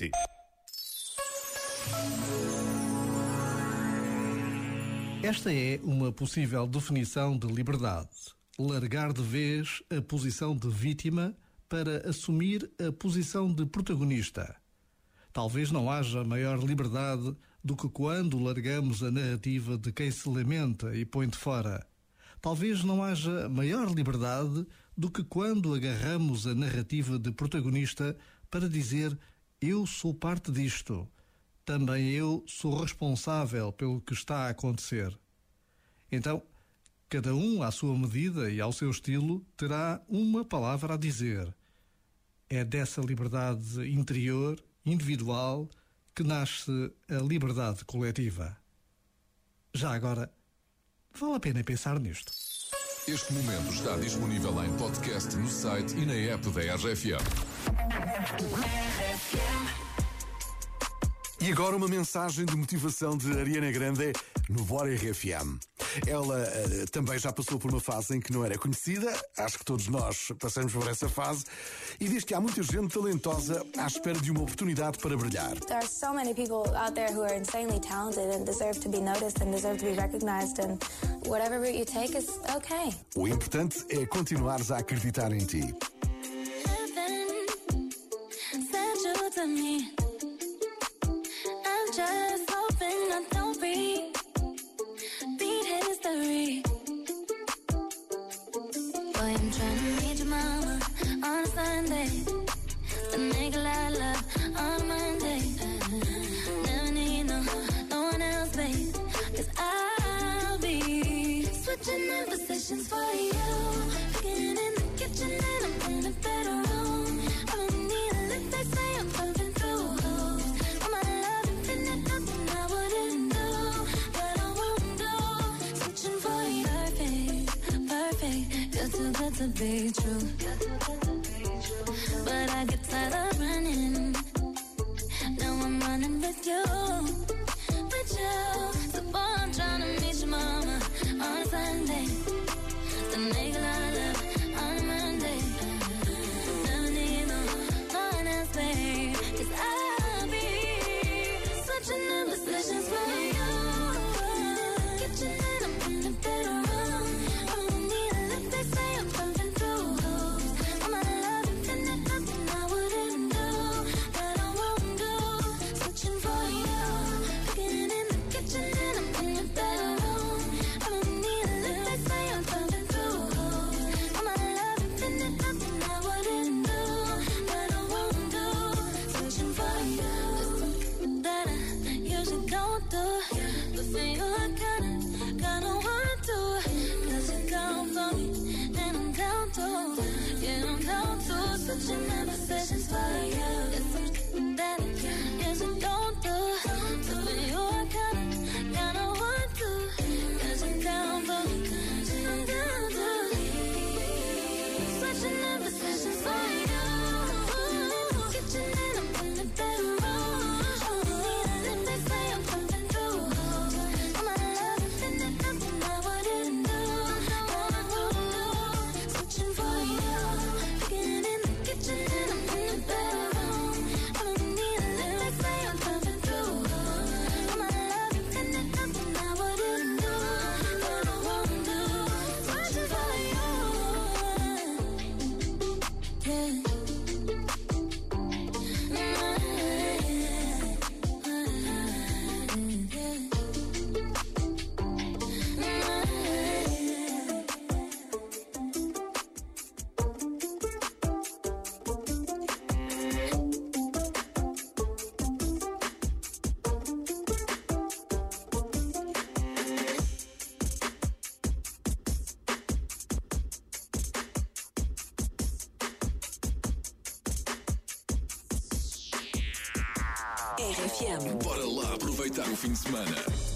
rfm.pt. Esta é uma possível definição de liberdade. Largar de vez a posição de vítima para assumir a posição de protagonista. Talvez não haja maior liberdade do que quando largamos a narrativa de quem se lamenta e põe de fora. Talvez não haja maior liberdade do que quando agarramos a narrativa de protagonista para dizer eu sou parte disto. Também eu sou responsável pelo que está a acontecer. Então, cada um à sua medida e ao seu estilo terá uma palavra a dizer. É dessa liberdade interior, individual, que nasce a liberdade coletiva. Já agora, vale a pena pensar nisto. Este momento está disponível em podcast no site e na app da RFM. E agora uma mensagem de motivação de Ariana Grande no Bora RFM. Ela uh, também já passou por uma fase em que não era conhecida, acho que todos nós passamos por essa fase, e diz que há muita gente talentosa à espera de uma oportunidade para brilhar. There are so many people out there who are insanely talented and deserve to be noticed and deserve to be recognized and whatever route you take is okay. O importante é continuares a acreditar em ti. I'm trying to meet your mama on a Sunday. A lot of love on Monday. Never need no, no one else, babe. Cause I'll be switching in positions for you. To be true. But I get tired of running. Now I'm running with you, with you. So boy, I'm trying to meet your mama on a Sunday. Then make such an obsession for you RFM. Bora lá aproveitar o fim de semana.